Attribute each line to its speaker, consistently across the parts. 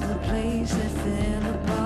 Speaker 1: The place that fell apart.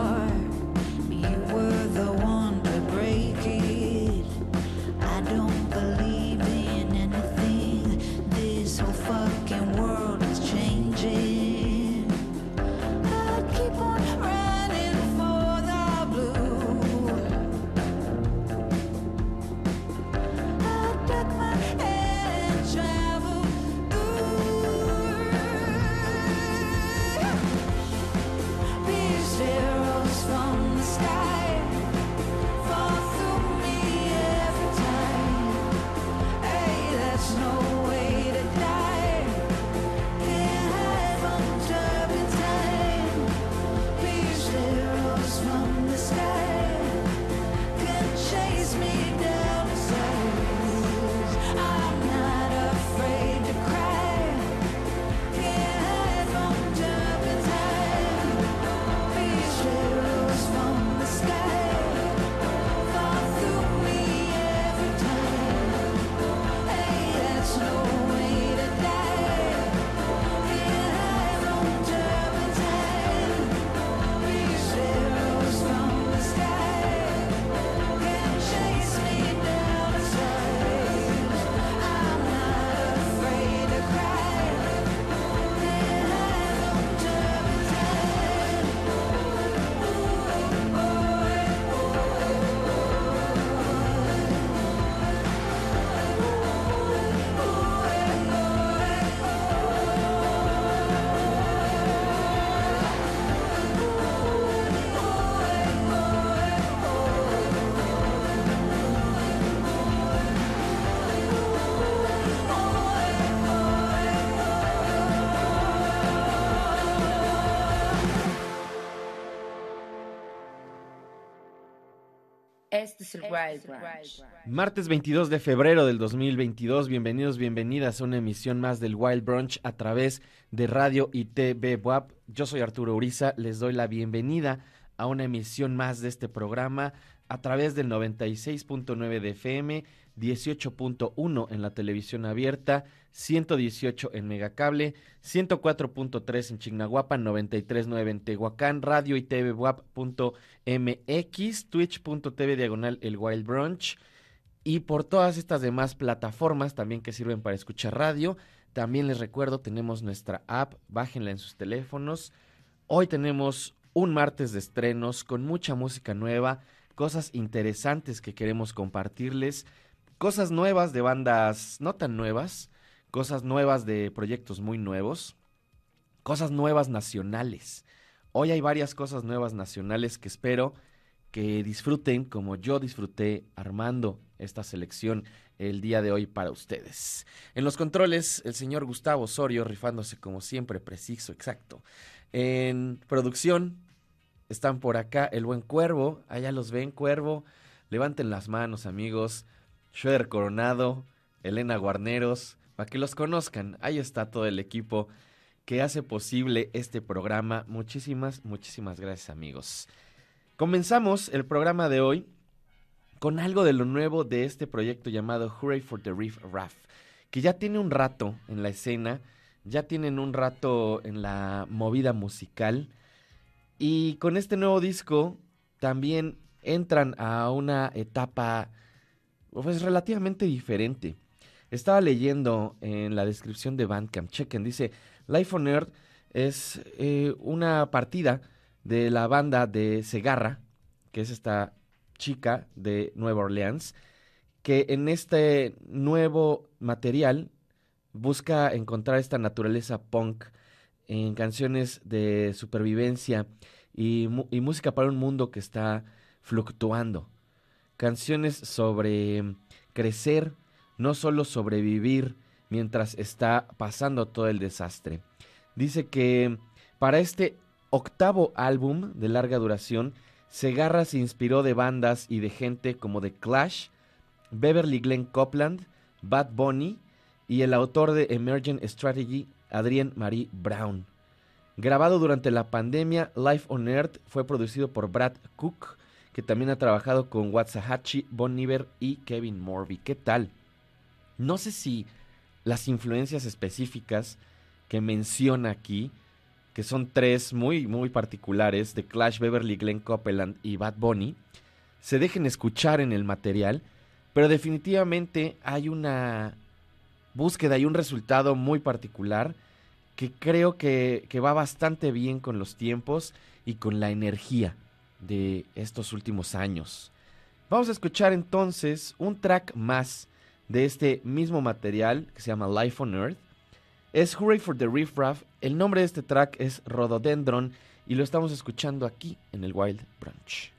Speaker 2: Martes 22 de febrero del 2022, bienvenidos, bienvenidas a una emisión más del Wild Brunch a través de Radio y TV WAP. Yo soy Arturo Uriza, les doy la bienvenida a una emisión más de este programa a través del 96.9 de FM, 18.1 en la televisión abierta, 118 en Megacable, 104.3 en Chignahuapan, 93.9 en Tehuacán, radio y TV MX, twitch.tv diagonal el Wild Brunch y por todas estas demás plataformas también que sirven para escuchar radio, También les recuerdo, tenemos nuestra app, bájenla en sus teléfonos. Hoy tenemos un martes de estrenos con mucha música nueva, cosas interesantes que queremos compartirles, cosas nuevas de bandas no tan nuevas, cosas nuevas de proyectos muy nuevos, cosas nuevas nacionales. Hoy hay varias cosas nuevas nacionales que espero que disfruten como yo disfruté armando esta selección el día de hoy para ustedes. En los controles, el señor Gustavo Osorio rifándose como siempre, preciso, exacto. En producción, están por acá el buen Cuervo, allá los ven, Cuervo. Levanten las manos, amigos. Schroeder Coronado, Elena Guarneros, para que los conozcan. Ahí está todo el equipo que hace posible este programa. Muchísimas, muchísimas gracias, amigos. Comenzamos el programa de hoy con algo de lo nuevo de este proyecto llamado Hooray for the Reef Raff, que ya tiene un rato en la escena, ya tienen un rato en la movida musical y con este nuevo disco también entran a una etapa pues relativamente diferente. Estaba leyendo en la descripción de Bandcamp, chequen, dice, Life on Earth es eh, una partida de la banda de Segarra, que es esta chica de Nueva Orleans, que en este nuevo material busca encontrar esta naturaleza punk en canciones de supervivencia y, música para un mundo que está fluctuando. Canciones sobre crecer, no solo sobrevivir mientras está pasando todo el desastre. Dice que para este octavo álbum de larga duración Segarra se inspiró de bandas y de gente como The Clash, Beverly Glenn Copland, Bad Bunny y el autor de Emergent Strategy, Adrien Marie Brown. Grabado durante la pandemia, Life on Earth fue producido por Brad Cook, que también ha trabajado con Watsahachi, Bon Iver y Kevin Morby. ¿Qué tal? No sé si las influencias específicas que menciona aquí que son tres muy, muy particulares, de Clash, Beverly, Glenn Copeland y Bad Bunny, se dejen escuchar en el material, pero definitivamente hay una búsqueda y un resultado muy particular que creo que, que va bastante bien con los tiempos y con la energía de estos últimos años. Vamos a escuchar entonces un track más de este mismo material que se llama Life on Earth es Hooray for the Riff Raff. El nombre de este track es Rhododendron y lo estamos escuchando aquí en el Wild Branch.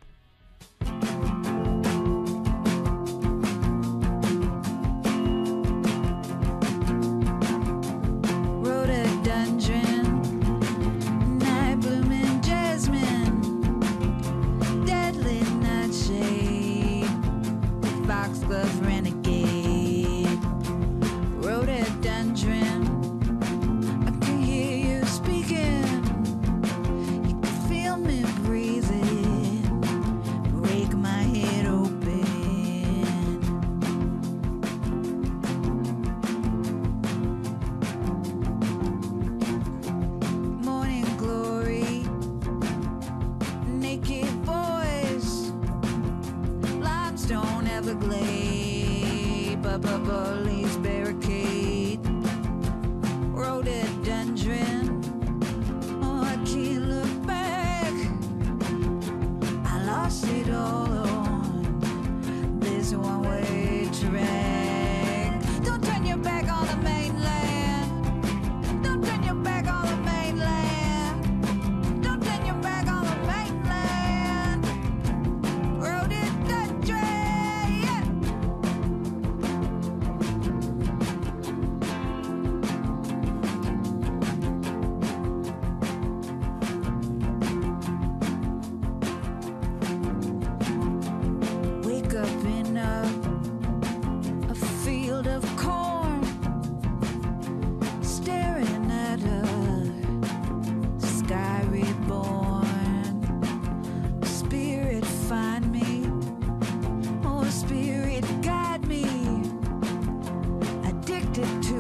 Speaker 3: addicted to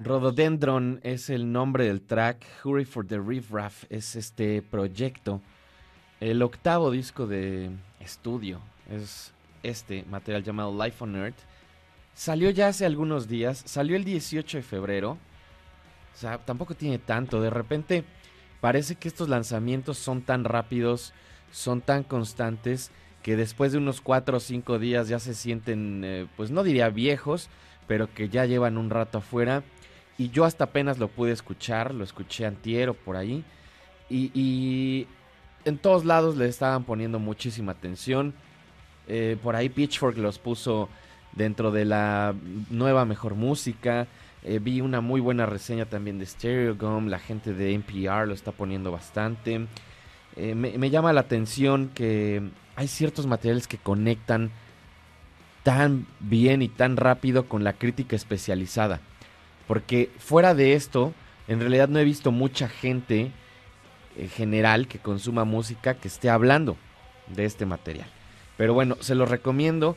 Speaker 2: Rhododendron es el nombre del track. Hurry for the Riff Raff es este proyecto. El octavo disco de estudio es este material llamado Life on Earth. Salió ya hace algunos días. Salió el 18 de febrero. O sea, tampoco tiene tanto. De repente parece que estos lanzamientos son tan rápidos, son tan constantes, que después de unos 4 o 5 días ya se sienten, eh, pues no diría viejos, pero que ya llevan un rato afuera. Y yo hasta apenas lo pude escuchar, lo escuché antiero por ahí. Y, en todos lados le estaban poniendo muchísima atención. Eh, por ahí Pitchfork los puso dentro de la nueva mejor música. Eh, vi una muy buena reseña también de Stereo Gum. La gente de NPR lo está poniendo bastante. Eh, me llama la atención que hay ciertos materiales que conectan tan bien y tan rápido con la crítica especializada. Porque fuera de esto, en realidad no he visto mucha gente en general que consuma música que esté hablando de este material. Pero bueno, se lo recomiendo.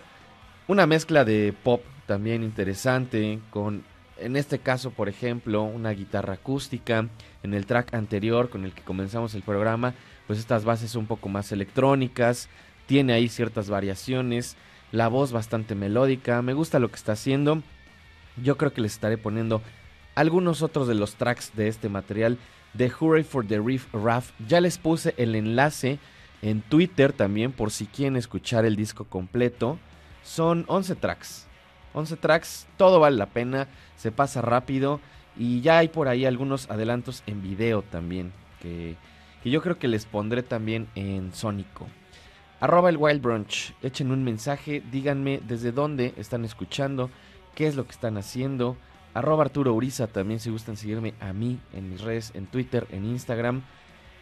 Speaker 2: Una mezcla de pop también interesante, con en este caso, por ejemplo, una guitarra acústica. En el track anterior con el que comenzamos el programa, pues estas bases un poco más electrónicas. Tiene ahí ciertas variaciones. La voz bastante melódica. Me gusta lo que está haciendo. Yo creo que les estaré poniendo algunos otros de los tracks de este material de Hurray for the Reef Raff. Ya les puse el enlace en Twitter también por si quieren escuchar el disco completo. Son 11 tracks. 11 tracks, todo vale la pena, se pasa rápido y ya hay por ahí algunos adelantos en video también que, que yo creo que les pondré también en Sónico. Arroba el Wild Brunch, echen un mensaje, díganme desde dónde están escuchando, qué es lo que están haciendo. Arroba Arturo Uriza también si gustan seguirme a mí en mis redes, en Twitter, en Instagram.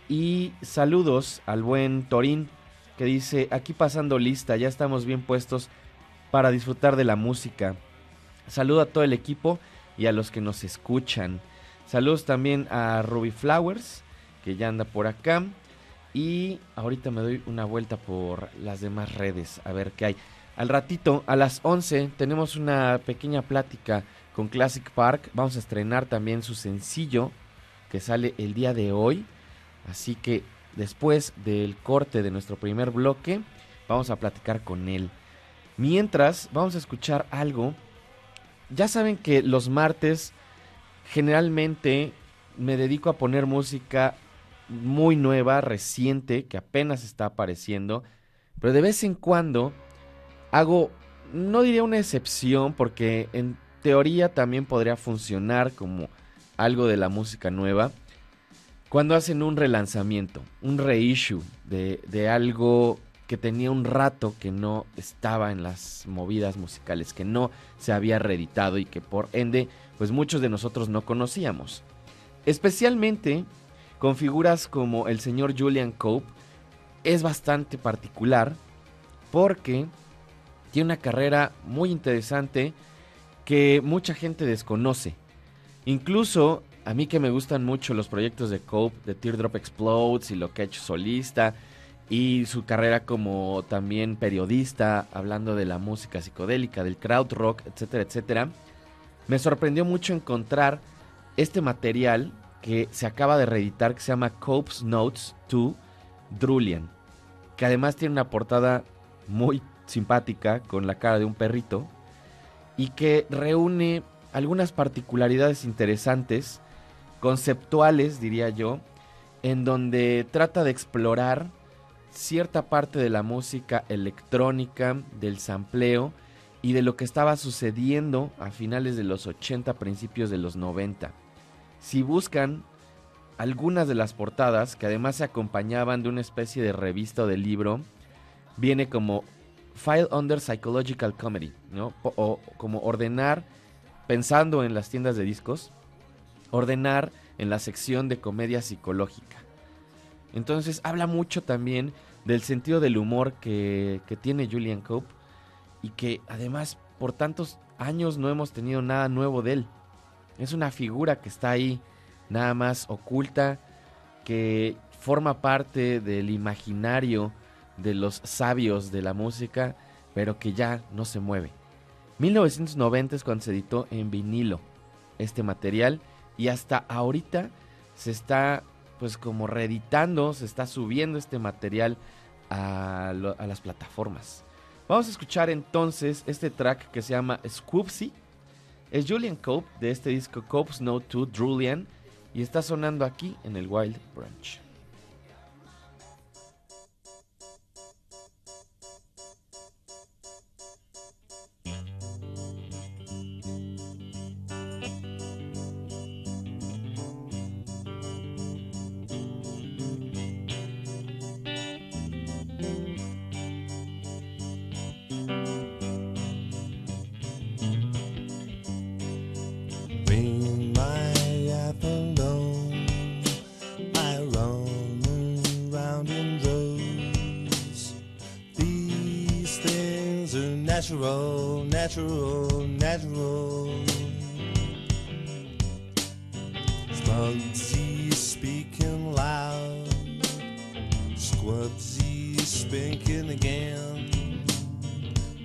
Speaker 2: Y saludos al buen Torín que dice, aquí pasando lista, ya estamos bien puestos para disfrutar de la música. Saludo a todo el equipo y a los que nos escuchan. Saludos también a Ruby Flowers, que ya anda por acá. Y ahorita me doy una vuelta por las demás redes, a ver qué hay. Al ratito, a las 11, tenemos una pequeña plática con Classic Park. Vamos a estrenar también su sencillo que sale el día de hoy. Así que después del corte de nuestro primer bloque, vamos a platicar con él. Mientras, vamos a escuchar algo. Ya saben que los martes generalmente me dedico a poner música muy nueva, reciente, que apenas está apareciendo. Pero de vez en cuando hago, no diría una excepción, porque en teoría también podría funcionar como algo de la música nueva. Cuando hacen un relanzamiento, un reissue de, de algo que tenía un rato que no estaba en las movidas musicales, que no se había reeditado y que por ende, pues muchos de nosotros no conocíamos. Especialmente con figuras como el señor Julian Cope, es bastante particular porque tiene una carrera muy interesante que mucha gente desconoce. Incluso a mí que me gustan mucho los proyectos de Cope, de Teardrop Explodes y lo que ha hecho solista, y su carrera como también periodista, hablando de la música psicodélica, del crowd rock, etcétera, etcétera, me sorprendió mucho encontrar este material que se acaba de reeditar que se llama Cope's Notes to Drulian, que además tiene una portada muy simpática con la cara de un perrito y que reúne algunas particularidades interesantes, conceptuales diría yo, en donde trata de explorar cierta parte de la música electrónica, del sampleo y de lo que estaba sucediendo a finales de los 80, principios de los 90. Si buscan algunas de las portadas, que además se acompañaban de una especie de revista o de libro, viene como File Under Psychological Comedy, ¿no? O, como ordenar, pensando en las tiendas de discos, ordenar en la sección de comedia psicológica. Entonces habla mucho también del sentido del humor que, que tiene Julian Cope y que además por tantos años no hemos tenido nada nuevo de él. Es una figura que está ahí, nada más oculta, que forma parte del imaginario de los sabios de la música, pero que ya no se mueve. 1990 es cuando se editó en vinilo este material y hasta ahorita se está pues como reeditando, se está subiendo este material a, a las plataformas. Vamos a escuchar entonces este track que se llama Scoopsy. Es Julian Cope de este disco Cope's Note to Drulian y está sonando aquí en el Wild Branch.
Speaker 4: Natural, natural, natural. Smugsy speaking loud, Squubsy speaking again.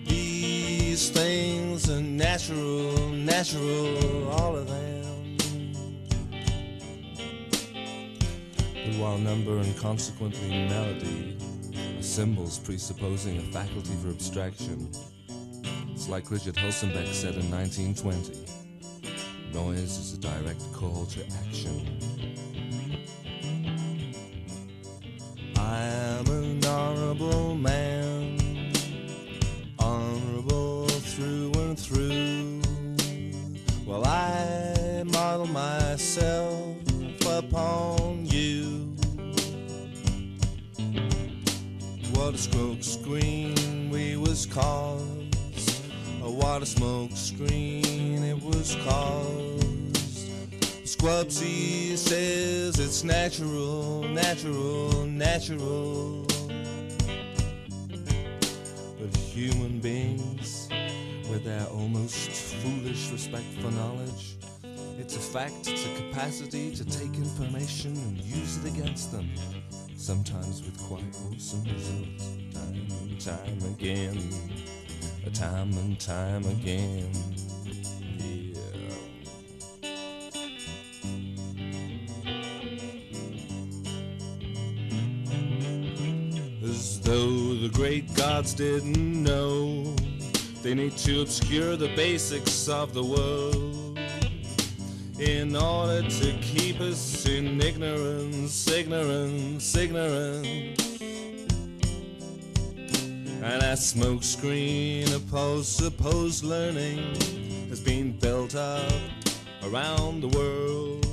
Speaker 4: These things are natural, natural, all of them. And while number and consequently melody symbols presupposing a faculty for abstraction. It's like Richard Hulsenbeck said in 1920 noise is a direct call to action. Screen it was caused. Squubsy says it's natural, natural, natural. But human beings, with their almost foolish respect for knowledge, it's a fact, it's a capacity to take information and use it against them sometimes with quite awesome results. Time and time again, time and time again. Yeah. As though the great gods didn't know, they need to obscure the basics of the world in order to keep us in ignorance, ignorance, ignorance. And that smoke screen of supposed learning has been built up around the world.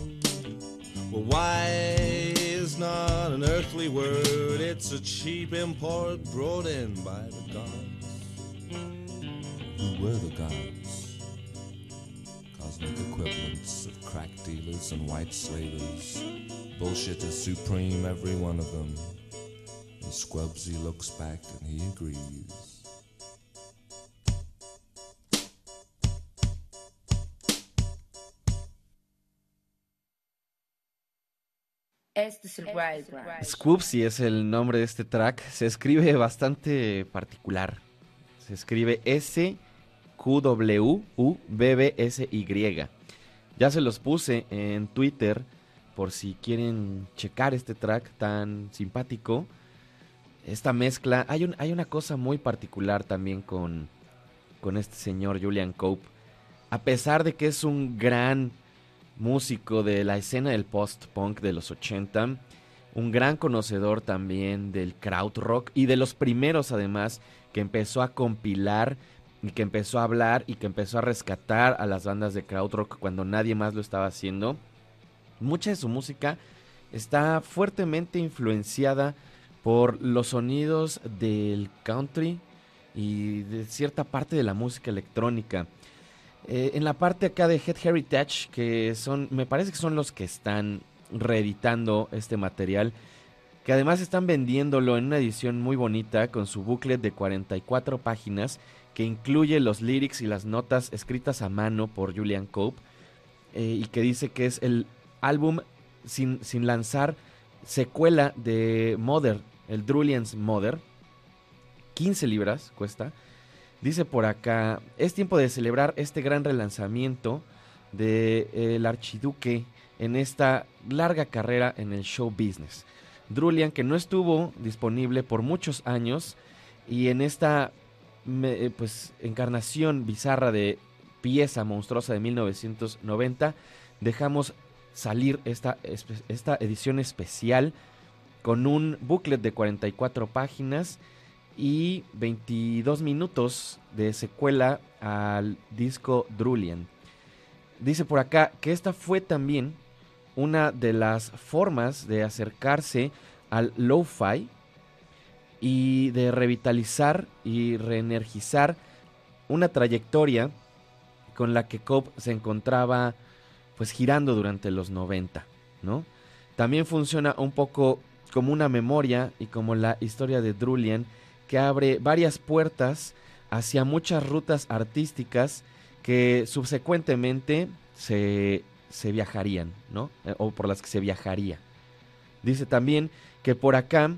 Speaker 4: Well, why is not an earthly word? It's a cheap import brought in by the gods. Who were the gods? Cosmic equivalents of crack dealers and white slavers. Bullshit is supreme, every one of them. And Squubsy looks back and he agrees.
Speaker 3: Este es el Wild Branch.
Speaker 2: Scoopsy es el nombre de este track. Se escribe bastante particular. Se escribe S-Q-W-U-B-B-S-Y. Ya se los puse en Twitter por si quieren checar este track tan simpático. Esta mezcla. Hay, un, hay una cosa muy particular también con, con este señor Julian Cope. A pesar de que es un gran músico de la escena del post-punk de los 80, un gran conocedor también del krautrock y de los primeros además que empezó a compilar y que empezó a hablar y que empezó a rescatar a las bandas de krautrock cuando nadie más lo estaba haciendo. Mucha de su música está fuertemente influenciada por los sonidos del country y de cierta parte de la música electrónica. Eh, en la parte acá de Head Heritage, que son, me parece que son los que están reeditando este material, que además están vendiéndolo en una edición muy bonita con su booklet de 44 páginas que incluye los lyrics y las notas escritas a mano por Julian Cope eh, y que dice que es el álbum sin, sin lanzar secuela de Mother, el Drulian's Mother. 15 libras cuesta. Dice por acá, es tiempo de celebrar este gran relanzamiento del el archiduque en esta larga carrera en el show business. Drulian, que no estuvo disponible por muchos años y en esta eh, pues encarnación bizarra de pieza monstruosa de 1990 dejamos salir esta, esta edición especial con un booklet de 44 páginas y 22 minutos de secuela al disco Drulian. Dice por acá que esta fue también una de las formas de acercarse al lo-fi y de revitalizar y reenergizar una trayectoria con la que Cobb se encontraba pues girando durante los 90, ¿no? También funciona un poco como una memoria y como la historia de Drulian que abre varias puertas hacia muchas rutas artísticas que subsecuentemente se, se viajarían, ¿no? Eh, O por las que se viajaría. Dice también que por acá,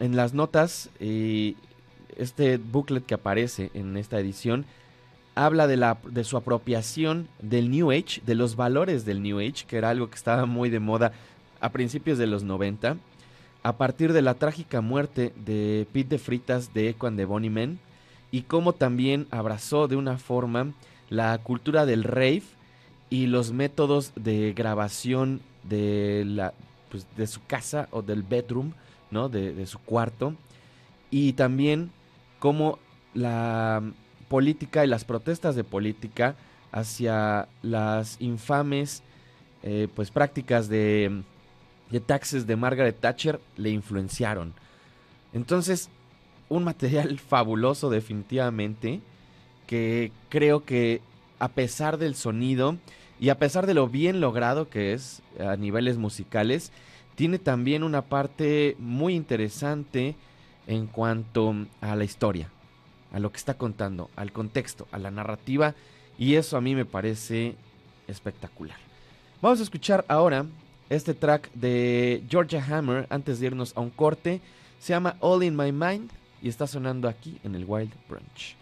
Speaker 2: en las notas, eh, este booklet que aparece en esta edición habla de, la, de su apropiación del New Age, de los valores del New Age, que era algo que estaba muy de moda a principios de los 90, a partir de la trágica muerte de Pete de Fritas de and the Bunny Men, y cómo también abrazó de una forma la cultura del rave y los métodos de grabación de, la, pues, de su casa o del bedroom, ¿no? de, de su cuarto, y también cómo la política y las protestas de política hacia las infames eh, pues prácticas de, de taxes de Margaret Thatcher le influenciaron. Entonces, un material fabuloso definitivamente que creo que a pesar del sonido y a pesar de lo bien logrado que es a niveles musicales, tiene también una parte muy interesante en cuanto a la historia, a lo que está contando, al contexto, a la narrativa, y eso a mí me parece espectacular. Vamos a escuchar ahora este track de Georgia Hammer antes de irnos a un corte. Se llama All in My Mind y está sonando aquí en el Wild Brunch.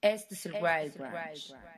Speaker 3: Este es el Wild Branch. Este es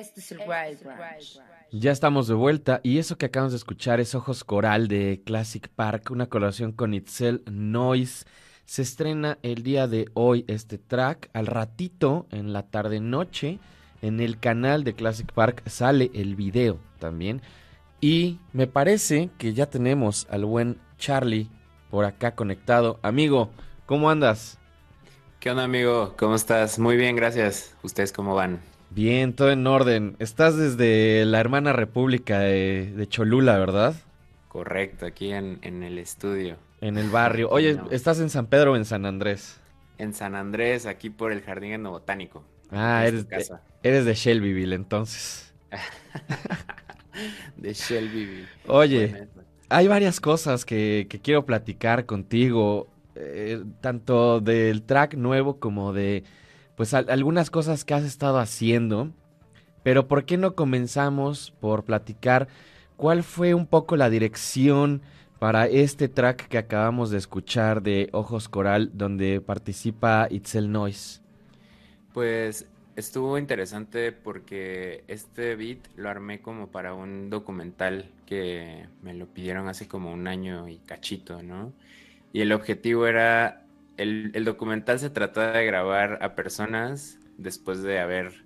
Speaker 3: Este es el Wild Branch.
Speaker 2: Ya estamos de vuelta y eso que acabamos de escuchar es Ojos Coral de Classic Park, una colaboración con Itzel Noise. Se estrena el día de hoy este track. Al ratito, en la tarde-noche, en el canal de Classic Park sale el video también. Y me parece que ya tenemos al buen Charlie por acá conectado. Amigo, ¿cómo andas?
Speaker 5: ¿Qué onda, amigo? ¿Cómo estás? Muy bien, gracias. ¿Ustedes cómo van?
Speaker 2: Bien, todo en orden. Estás desde la hermana república de, de Cholula, ¿verdad?
Speaker 5: Correcto, aquí en, en el estudio.
Speaker 2: En el barrio. Oye,
Speaker 5: No.
Speaker 2: ¿estás en San Pedro o en San Andrés?
Speaker 5: En San Andrés, aquí por el Jardín Etnobotánico.
Speaker 2: Ah, eres de, eres de Shelbyville, entonces.
Speaker 5: De Shelbyville.
Speaker 2: Oye, hay varias cosas que, que quiero platicar contigo, eh, tanto del track nuevo como de, pues, al- algunas cosas que has estado haciendo. Pero ¿por qué no comenzamos por platicar cuál fue un poco la dirección para este track que acabamos de escuchar de Ojos Coral, donde participa Itzel Noise?
Speaker 5: Pues estuvo interesante porque este beat lo armé como para un documental que me lo pidieron hace como un año y cachito, ¿no? Y el objetivo era, el, el documental se trataba de grabar a personas después de haber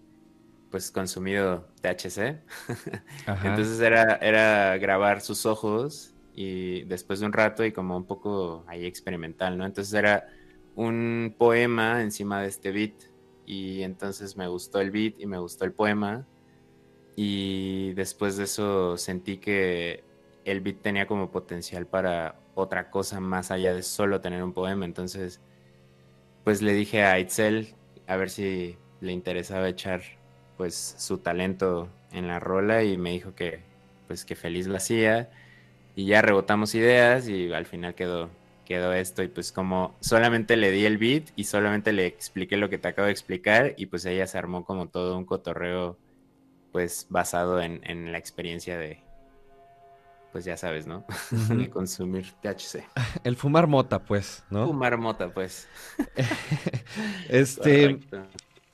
Speaker 5: pues consumido THC.
Speaker 2: Ajá.
Speaker 5: Entonces era, era grabar sus ojos y después de un rato y como un poco ahí experimental, ¿no? Entonces era un poema encima de este beat y entonces me gustó el beat y me gustó el poema y después de eso sentí que el beat tenía como potencial para otra cosa más allá de solo tener un poema, entonces pues le dije a Itzel a ver si le interesaba echar pues su talento en la rola y me dijo que pues que feliz lo hacía. Y ya rebotamos ideas y al final quedó quedó esto. Y pues como solamente le di el beat y solamente le expliqué lo que te acabo de explicar y pues ella se armó como todo un cotorreo pues basado en la experiencia de pues ya sabes, ¿no? De consumir THC.
Speaker 2: El fumar mota, pues, ¿no?
Speaker 5: Fumar mota, pues.
Speaker 2: Este,
Speaker 5: Correcto.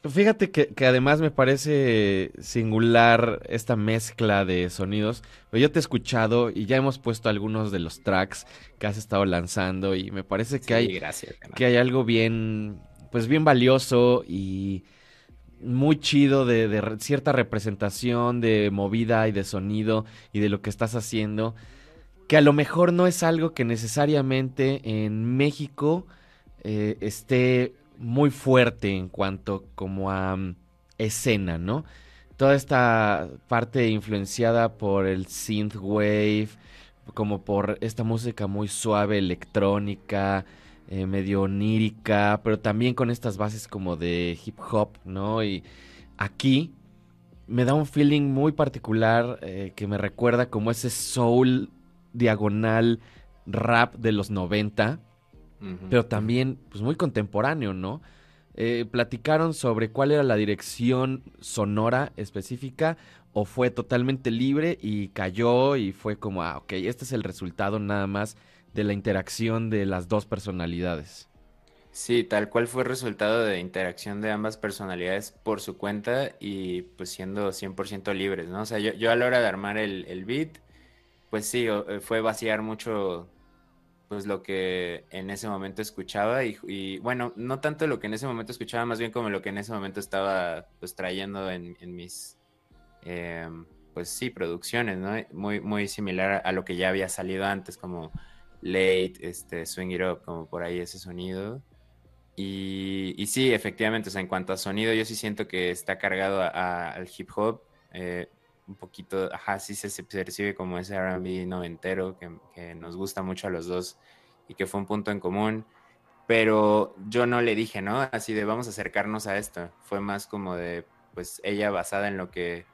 Speaker 2: fíjate que, que además me parece singular esta mezcla de sonidos. Yo te he escuchado y ya hemos puesto algunos de los tracks que has estado lanzando y me parece que
Speaker 5: Sí,
Speaker 2: hay
Speaker 5: gracias.
Speaker 2: que hay algo bien, pues bien valioso y muy chido de, de cierta representación de movida y de sonido y de lo que estás haciendo, que a lo mejor no es algo que necesariamente en México eh, esté muy fuerte en cuanto como a mm, escena, ¿no? Toda esta parte influenciada por el synthwave, como por esta música muy suave, electrónica, eh, medio onírica, pero también con estas bases como de hip hop, ¿no? Y aquí me da un feeling muy particular eh, que me recuerda como ese soul diagonal rap de los 90,
Speaker 5: Ujú.
Speaker 2: pero también pues muy contemporáneo, ¿no? Eh, ¿Platicaron sobre cuál era la dirección sonora específica o fue totalmente libre y cayó y fue como, ah, ok, este es el resultado nada más de la interacción de las dos personalidades?
Speaker 5: Sí, tal cual fue resultado de interacción de ambas personalidades por su cuenta y pues siendo 100% libres, ¿no? O sea, yo, yo a la hora de armar el, beat, pues sí, eh, fue vaciar mucho pues lo que en ese momento escuchaba y, bueno, no tanto lo que en ese momento escuchaba, más bien como lo que en ese momento estaba pues trayendo en, mis, em, pues sí, producciones, ¿no? Muy, muy similar a lo que ya había salido antes, como Late, este, Swing It Up, como por ahí ese sonido. Y, y sí, efectivamente, o sea, en cuanto a sonido, yo sí siento que está cargado al hip hop. eh, un poquito, ajá, sí se, se percibe como ese RB noventero que, que nos gusta mucho a los dos y que fue un punto en común. Pero yo no le dije, ¿no? Así de vamos a acercarnos a esto. Fue más como de, pues ella basada en lo que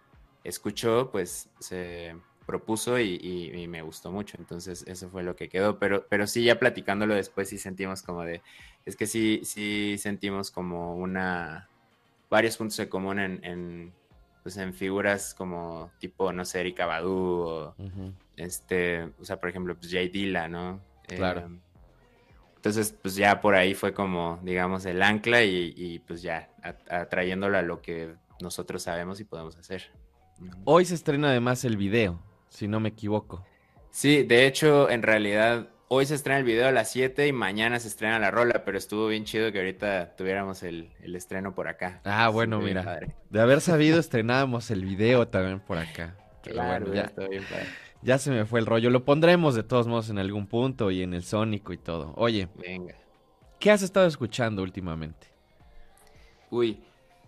Speaker 5: escuchó, pues se propuso y, y- y me gustó mucho. Entonces eso fue lo que quedó. Pero, pero sí, ya platicándolo después sí sentimos como de, es que sí, sí sentimos como una, varios puntos en común en, en, pues en figuras como tipo, no sé, Erika Badu o este, o sea, por ejemplo, pues Jay Dilla, ¿no?
Speaker 2: Claro.
Speaker 5: Eh, entonces, pues ya por ahí fue como, digamos, el ancla y, y, pues ya atrayéndolo a lo que nosotros sabemos y podemos hacer.
Speaker 2: Hoy se estrena además el video, si no me equivoco.
Speaker 5: Sí, de hecho, en realidad, hoy se estrena el video a las 7 y mañana se estrena la rola, pero estuvo bien chido que ahorita tuviéramos el, el estreno por acá.
Speaker 2: Ah, bueno, mira.
Speaker 5: padre.
Speaker 2: De haber sabido, estrenábamos el video también por acá. Pero
Speaker 5: Claro,
Speaker 2: bueno,
Speaker 5: ya bien padre.
Speaker 2: ya se me fue el rollo. Lo pondremos de todos modos en algún punto y en el Sónico y todo. Oye,
Speaker 5: Venga.
Speaker 2: ¿qué has estado escuchando últimamente?
Speaker 5: Uy,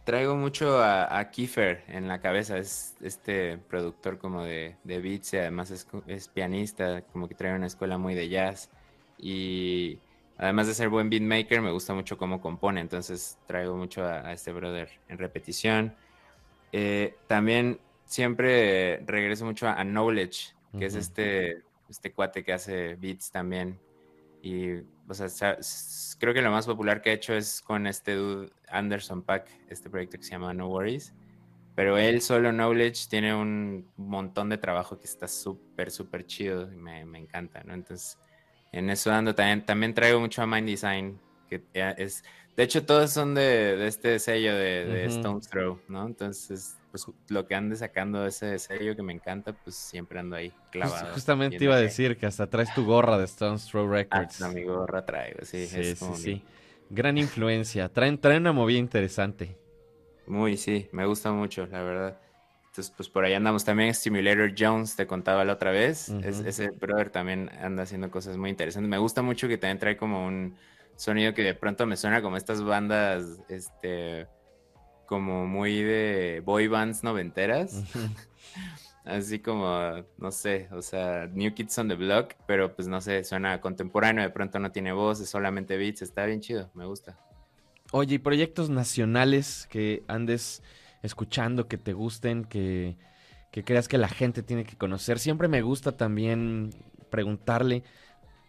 Speaker 5: traigo mucho a, a Kiefer en la cabeza. Es este productor como de, de beats y además es, es pianista, como que trae una escuela muy de jazz. Y además de ser buen beatmaker, me gusta mucho cómo compone. Entonces traigo mucho a, a este brother en repetición. Eh, también siempre regreso mucho a, a Knowledge, que es
Speaker 2: Ujú.
Speaker 5: este, este cuate que hace beats también. Y, o sea, creo que lo más popular que ha hecho es con este dude Anderson Pack, este proyecto que se llama No Worries. Pero él solo Knowledge tiene un montón de trabajo que está súper, súper chido y me, me encanta, ¿no? Entonces, en eso ando también. También traigo mucho a Mind Design, que ya es... De hecho, todos son de, de este sello de, de
Speaker 2: Ujú.
Speaker 5: Stone's Throw, ¿no? Entonces, pues lo que ande sacando ese sello que me encanta, pues siempre ando ahí
Speaker 2: Just-
Speaker 5: clavado.
Speaker 2: justamente
Speaker 5: viendo
Speaker 2: iba a decir que hasta traes tu gorra de Stones Throw Records.
Speaker 5: Hasta mi gorra traigo, sí.
Speaker 2: sí,
Speaker 5: es
Speaker 2: sí,
Speaker 5: como
Speaker 2: sí.
Speaker 5: mi-
Speaker 2: Gran influencia. Traen, traen una movida interesante.
Speaker 5: Muy, sí, me gusta mucho, la verdad. Entonces, pues por ahí andamos. También Stimulator Jones, te contaba la otra vez. Es- ese brother también anda haciendo cosas muy interesantes. Me gusta mucho que también trae como un sonido que de pronto me suena como estas bandas, este, como muy de boy bands noventeras. Así como, no sé, o sea, New Kids on the Block, pero pues no sé, suena contemporáneo, de pronto no tiene voz, es solamente beats, está bien chido, me gusta.
Speaker 2: Oye, ¿y proyectos nacionales que andes escuchando, que te gusten, que, que creas que la gente tiene que conocer? Siempre me gusta también preguntarle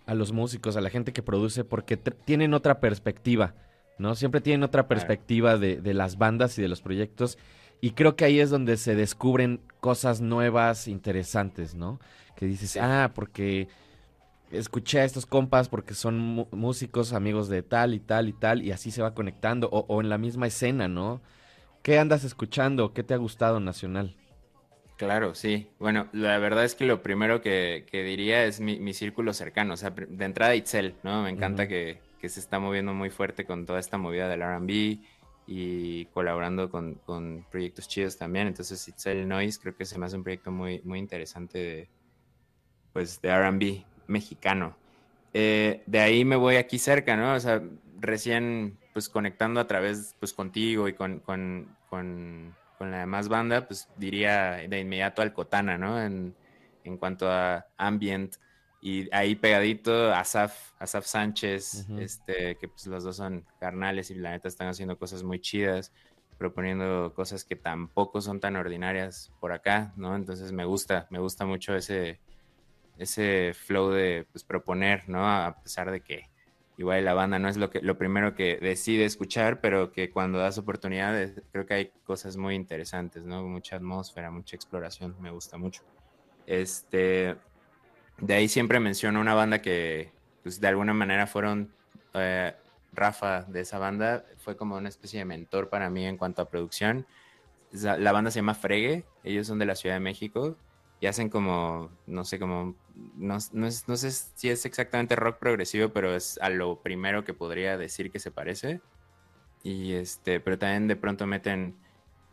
Speaker 2: a los músicos, a la gente que produce, porque tienen otra perspectiva, ¿no? Siempre tienen otra perspectiva de, de las bandas y de los proyectos. Y creo que ahí es donde se descubren cosas nuevas, interesantes, ¿no? Que dices, ah, porque escuché a estos compas porque son músicos, amigos de tal y tal y tal, y así se va conectando, o, o en la misma escena, ¿no? ¿Qué andas escuchando? ¿Qué te ha gustado nacional?
Speaker 5: Claro, sí. Bueno, la verdad es que lo primero que, que diría es mi, mi círculo cercano. O sea, de entrada Itzel, ¿no? Me encanta que, que se está moviendo muy fuerte con toda esta movida del RB y colaborando con, con proyectos chidos también. Entonces, Itzel Noise creo que se me hace un proyecto muy, muy interesante de, pues, de RB mexicano. Eh, de ahí me voy aquí cerca, ¿no? O sea, recién pues conectando a través pues contigo y con, con, con, con la demás banda, pues diría de inmediato al Cotana, ¿no? En, en cuanto a ambient y ahí pegadito Asaf, Asaf Sánchez,
Speaker 2: Ujú.
Speaker 5: este, que pues los dos son carnales y la neta están haciendo cosas muy chidas, proponiendo cosas que tampoco son tan ordinarias por acá, ¿no? Entonces me gusta, me gusta mucho ese, ese flow de pues, proponer, ¿no? A pesar de que igual la banda no es lo que lo primero que decide escuchar, pero que cuando das oportunidades creo que hay cosas muy interesantes, ¿no? Mucha atmósfera, mucha exploración, me gusta mucho. Este, de ahí siempre menciono una banda que pues, de alguna manera fueron eh, Rafa de esa banda fue como una especie de mentor para mí en cuanto a producción. La banda se llama Fregue, ellos son de la Ciudad de México y hacen como, no sé, como, no, no, no sé si es exactamente rock progresivo, pero es a lo primero que podría decir que se parece. Y este, pero también de pronto meten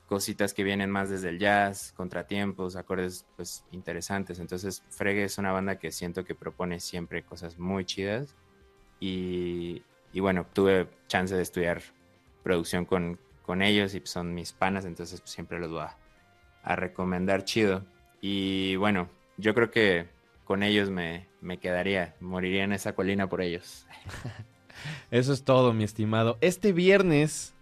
Speaker 5: cositas que vienen más desde el jazz, contratiempos, acordes pues interesantes. Entonces, Fregue es una banda que siento que propone siempre cosas muy chidas. Y, y bueno, tuve chance de estudiar producción con, con ellos y son mis panas, entonces pues, siempre los voy a, a recomendar chido. Y bueno, yo creo que con ellos me, me quedaría, moriría en esa colina por ellos.
Speaker 2: Eso es todo, mi estimado. Este viernes,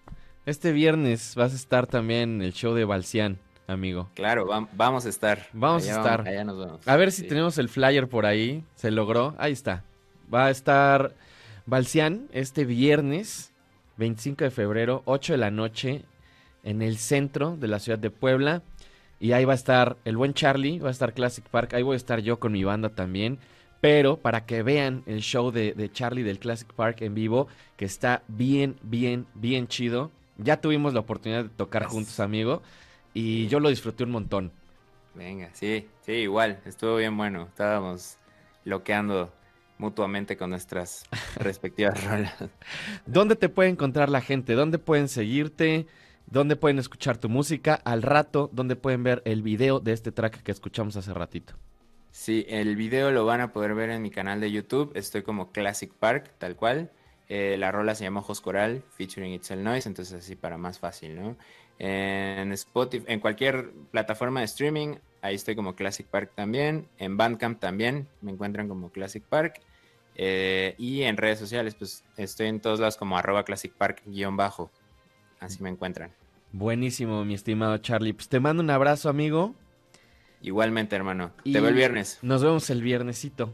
Speaker 2: este viernes vas a estar también en el show de Balcián, amigo.
Speaker 5: Claro, vam- vamos a estar.
Speaker 2: Vamos a estar.
Speaker 5: allá nos vemos.
Speaker 2: A ver si
Speaker 5: Sí.
Speaker 2: tenemos el flyer por ahí. Se logró. Ahí está. Va a estar Balcián este viernes, 25 de febrero, 8 de la noche, en el centro de la ciudad de Puebla. Y ahí va a estar el buen Charlie, va a estar Classic Park. Ahí voy a estar yo con mi banda también. Pero para que vean el show de, de Charlie del Classic Park en vivo, que está bien, bien, bien chido. Ya tuvimos la oportunidad de tocar juntos, amigo, y yo lo disfruté un montón.
Speaker 5: Venga, sí, sí, igual, estuvo bien bueno. Estábamos loqueando mutuamente con nuestras respectivas rolas.
Speaker 2: ¿Dónde te puede encontrar la gente? ¿Dónde pueden seguirte? ¿Dónde pueden escuchar tu música? Al rato, ¿dónde pueden ver el video de este track que escuchamos hace ratito?
Speaker 5: Sí, el video lo van a poder ver en mi canal de YouTube. Estoy como Classic Park, tal cual. Eh, la rola se llama Ojos Coral, featuring Itzel Noise, entonces así para más fácil, ¿no? En Spotify, en cualquier plataforma de streaming, ahí estoy como Classic Park también. En Bandcamp también me encuentran como Classic Park. Eh, y en redes sociales, pues estoy en todos lados como arroba Classic Park guion bajo. Así me encuentran.
Speaker 2: Buenísimo, mi estimado Charlie. Pues te mando un abrazo, amigo.
Speaker 5: Igualmente, hermano.
Speaker 2: y
Speaker 5: Te veo el viernes.
Speaker 2: Nos vemos el viernesito.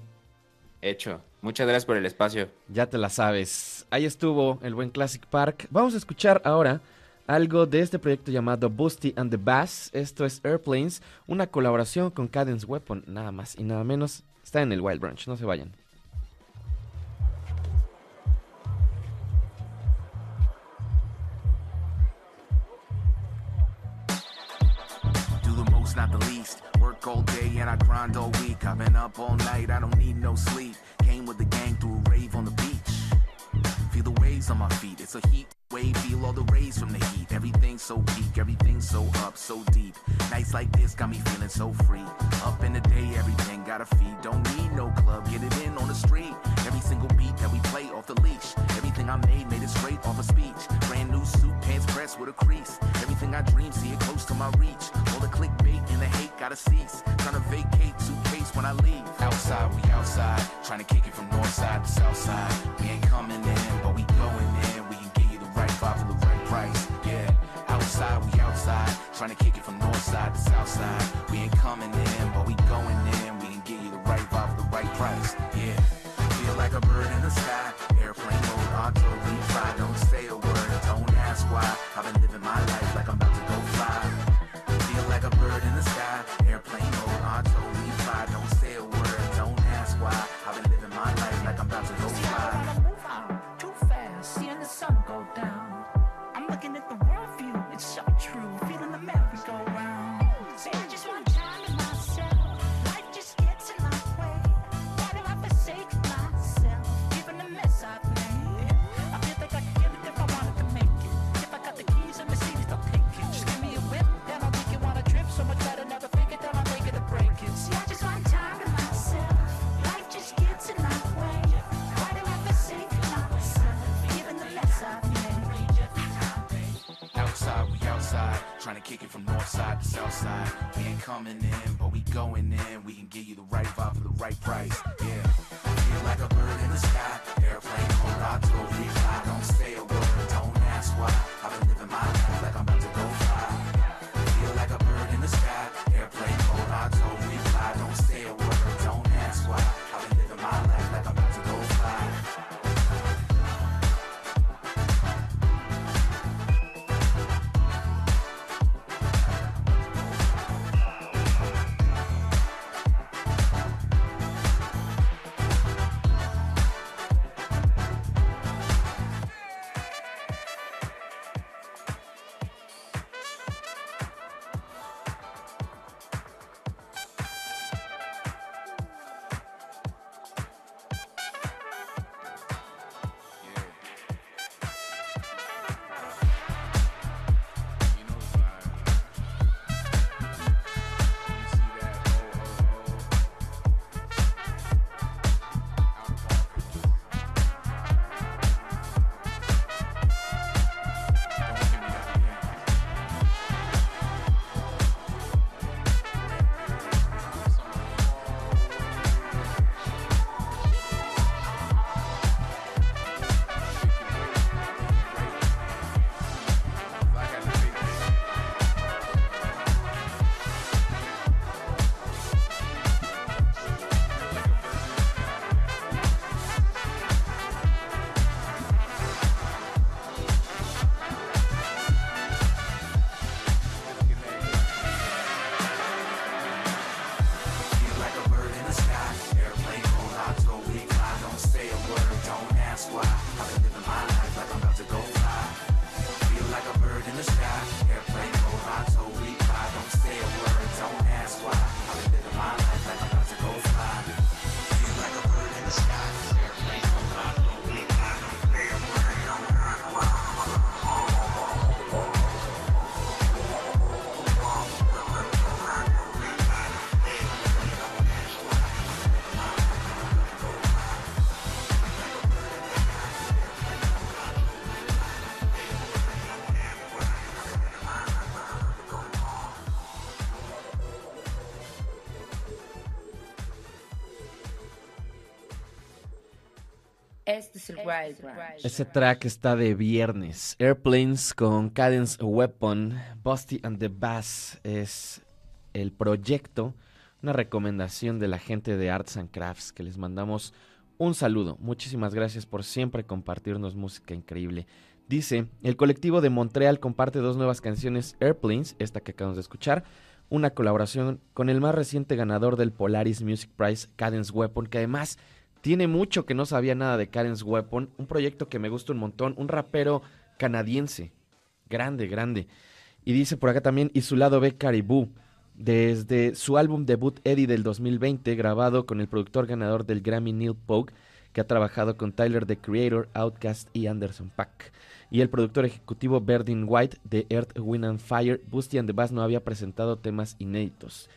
Speaker 5: Hecho. Muchas gracias por el espacio.
Speaker 2: Ya te la sabes. Ahí estuvo el buen Classic Park. Vamos a escuchar ahora algo de este proyecto llamado Boosty and the Bass. Esto es Airplanes, una colaboración con Cadence Weapon, nada más y nada menos. Está en el Wild Branch, no se vayan.
Speaker 6: do the most, not the least. All day and I grind all week. I've been up all night, I don't need no sleep. Came with the gang through a rave on the beach. Feel the waves on my feet, it's a heat wave. Feel all the rays from the heat. Everything's so peak, everything's so up, so deep. Nights like this got me feeling so free. Up in the day, everything gotta feed. Don't need no club, get it in on the street. Every single beat that we play off the leash. Everything I made, made it straight off a speech. Brand new suit, pants pressed with a crease. Everything I dream, see it close to my reach. All the hate gotta cease. Trying to vacate suitcase when I leave. Outside, we outside. Trying to kick it from north side to south side. We ain't coming in, but we going in. We can give you the right vibe for the right price. Yeah, outside, we outside. Trying to kick it from north side to south side. We ain't coming in, but we going in. We can give you the right vibe for the right price. Yeah, feel like a bird in the sky. Trying to kick it from north side to south side. We ain't coming in, but we going in. We can give you the right vibe for the right price. Yeah, feel like a bird in the sky. Airplane mode, auto
Speaker 3: Este es el Wild Branch.
Speaker 2: Ese track está de viernes. Airplanes con Cadence Weapon, Busty and the Bass es el proyecto, una recomendación de la gente de Arts and Crafts que les mandamos un saludo. Muchísimas gracias por siempre compartirnos música increíble. Dice, el colectivo de Montreal comparte dos nuevas canciones, Airplanes, esta que acabamos de escuchar, una colaboración con el más reciente ganador del Polaris Music Prize, Cadence Weapon, que además tiene mucho que no sabía nada de Cadence Weapon, un proyecto que me gusta un montón, un rapero canadiense, grande, grande. Y dice por acá también, y su lado B Caribou, desde su álbum debut Eddie del 2020, grabado con el productor ganador del Grammy Neil Pogue, que ha trabajado con Tyler the Creator, Outkast y Anderson Paak. Y el productor ejecutivo Berdin White de Earth, Wind and Fire, Busty and the Bass no había presentado temas inéditos.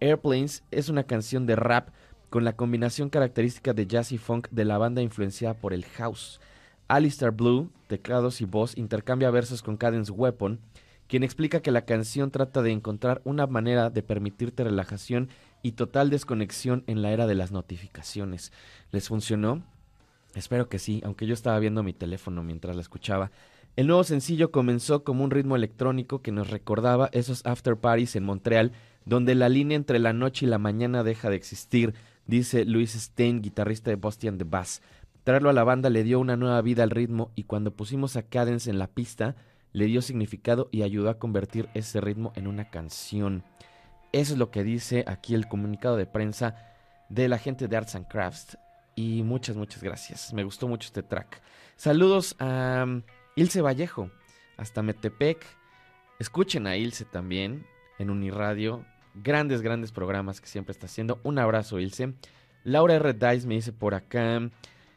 Speaker 2: Airplanes es una canción de rap con la combinación característica de jazz y funk de la banda influenciada por el house. Alistair Blue, teclados y voz, intercambia versos con Cadence Weapon, quien explica que la canción trata de encontrar una manera de permitirte relajación y total desconexión en la era de las notificaciones. ¿Les funcionó? Espero que sí, aunque yo estaba viendo mi teléfono mientras la escuchaba. El nuevo sencillo comenzó como un ritmo electrónico que nos recordaba esos after parties en Montreal, donde la línea entre la noche y la mañana deja de existir, dice Luis Stein, guitarrista de Busty and the Bass. Traerlo a la banda le dio una nueva vida al ritmo y cuando pusimos a Cadence en la pista, le dio significado y ayudó a convertir ese ritmo en una canción. Eso es lo que dice aquí el comunicado de prensa de la gente de Arts and Crafts. Y muchas, muchas gracias. Me gustó mucho este track. Saludos a um, Ilse Vallejo, hasta Metepec. Escuchen a Ilse también en Uniradio. Grandes, grandes programas que siempre está haciendo. Un abrazo, Ilse. Laura R. Dice me dice por acá.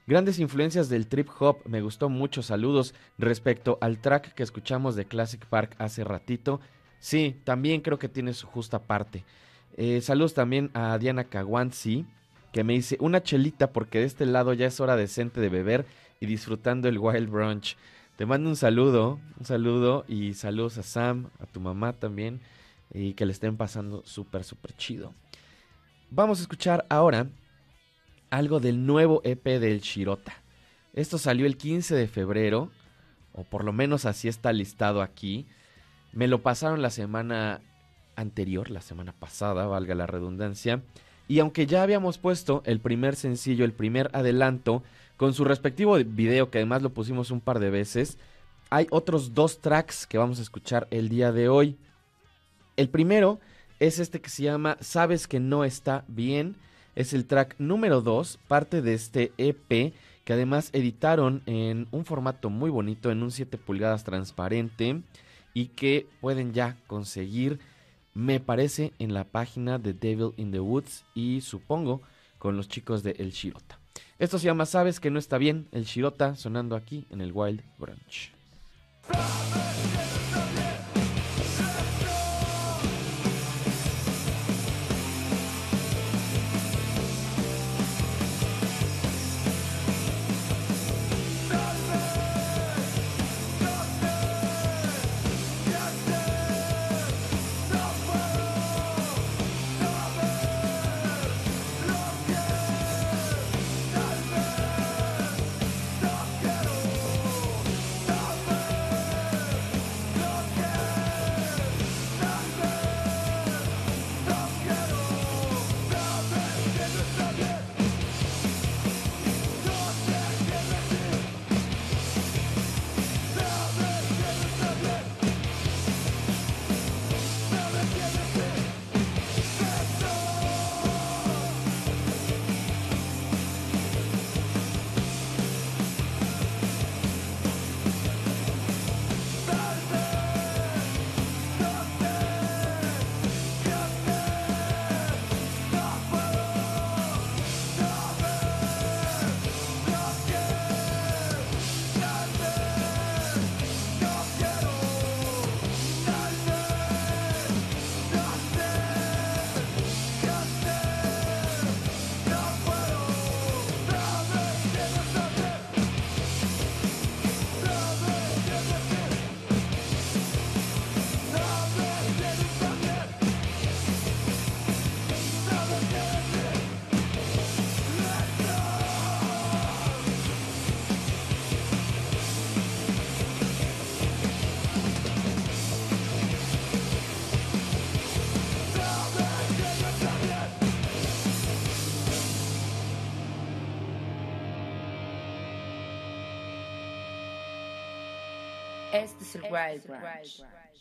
Speaker 2: Grandes influencias del trip hop, me gustó mucho. Saludos respecto al track que escuchamos de Classic Park hace ratito. Sí, también creo que tiene su justa parte. Eh, saludos también a Diana Kawansi, que me dice una chelita porque de este lado ya es hora decente de beber y disfrutando el Wild Brunch. Te mando un saludo, un saludo y saludos a Sam, a tu mamá también, y que le estén pasando súper, súper chido. Vamos a escuchar ahora algo del nuevo EP del Shirota. Esto salió el 15 de febrero, o por lo menos así está listado aquí. Me lo pasaron la semana anterior, la semana pasada, valga la redundancia. Y aunque ya habíamos puesto el primer sencillo, el primer adelanto, con su respectivo video, que además lo pusimos un par de veces, hay otros dos tracks que vamos a escuchar el día de hoy. El primero es este que se llama Sabes que no está bien. Es el track número 2, parte de este EP que además editaron en un formato muy bonito, en un 7 pulgadas transparente y que pueden ya conseguir, me parece, en la página de Devil in the Woods y supongo con los chicos de El Shirota. Esto se llama Sabes que no está bien, El Shirota sonando aquí en el Wild Brunch.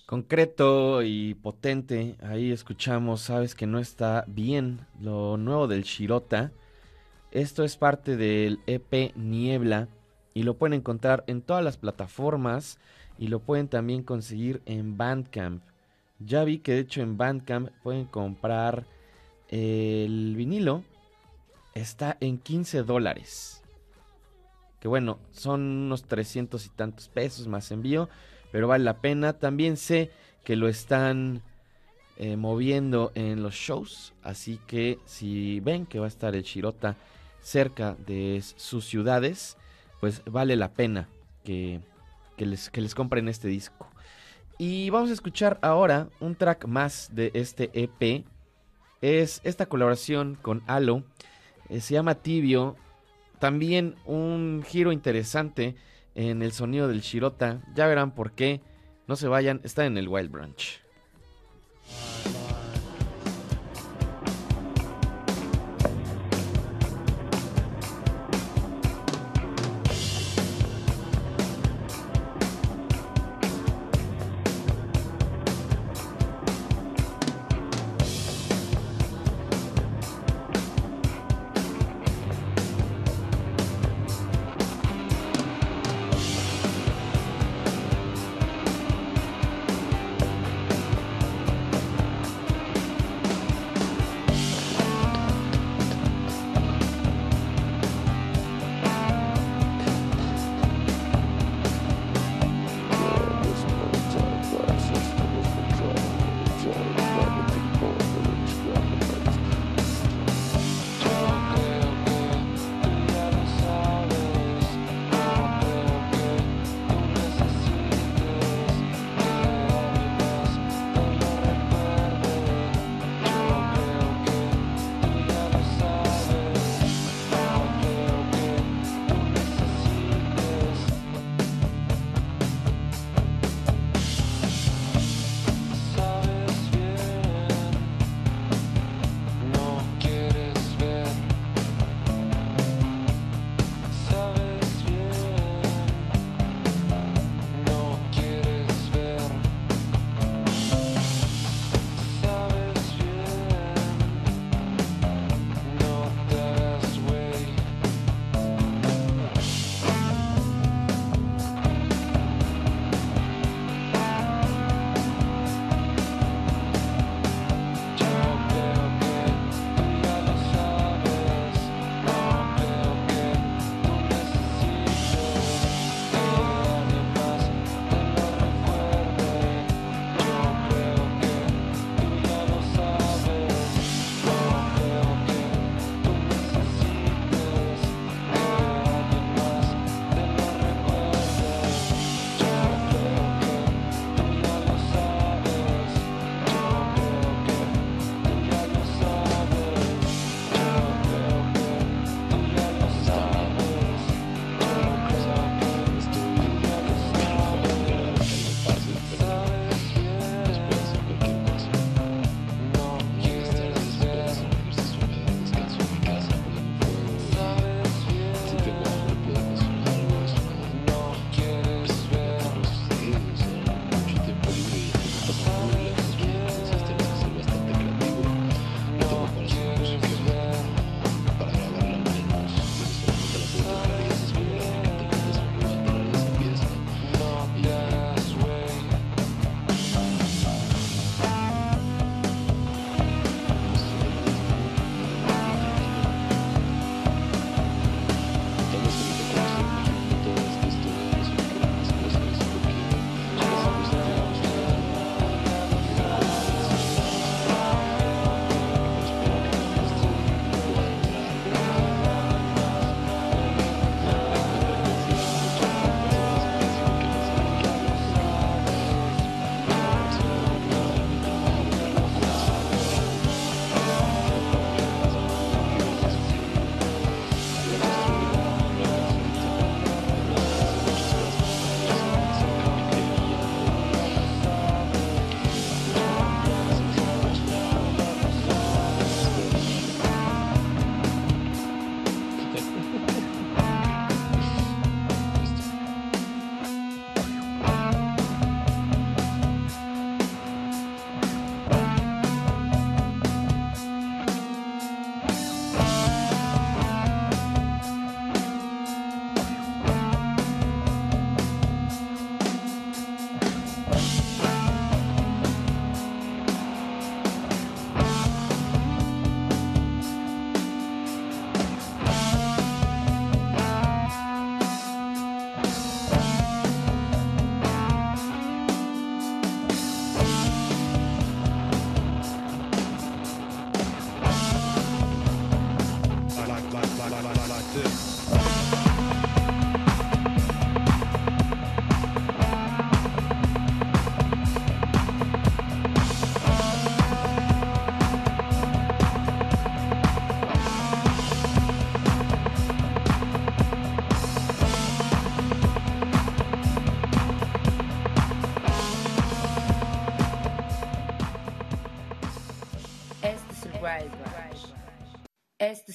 Speaker 2: Concreto y potente, ahí escuchamos, sabes que no está bien lo nuevo del Shirota. Esto es parte del EP Niebla y lo pueden encontrar en todas las plataformas y lo pueden también conseguir en Bandcamp. Ya vi que de hecho en Bandcamp pueden comprar el vinilo. Está en 15 dólares. Que bueno, son unos 300 y tantos pesos más envío. Pero vale la pena. También sé que lo están eh, moviendo en los shows. Así que si ven que va a estar el Shirota cerca de sus ciudades, pues vale la pena que, que les, que les compren este disco. Y vamos a escuchar ahora un track más de este EP. Es esta colaboración con Halo. eh, se llama Tibio. También un giro interesante en el sonido del Shirota. Ya verán por qué. No se vayan, está en el Wild Branch.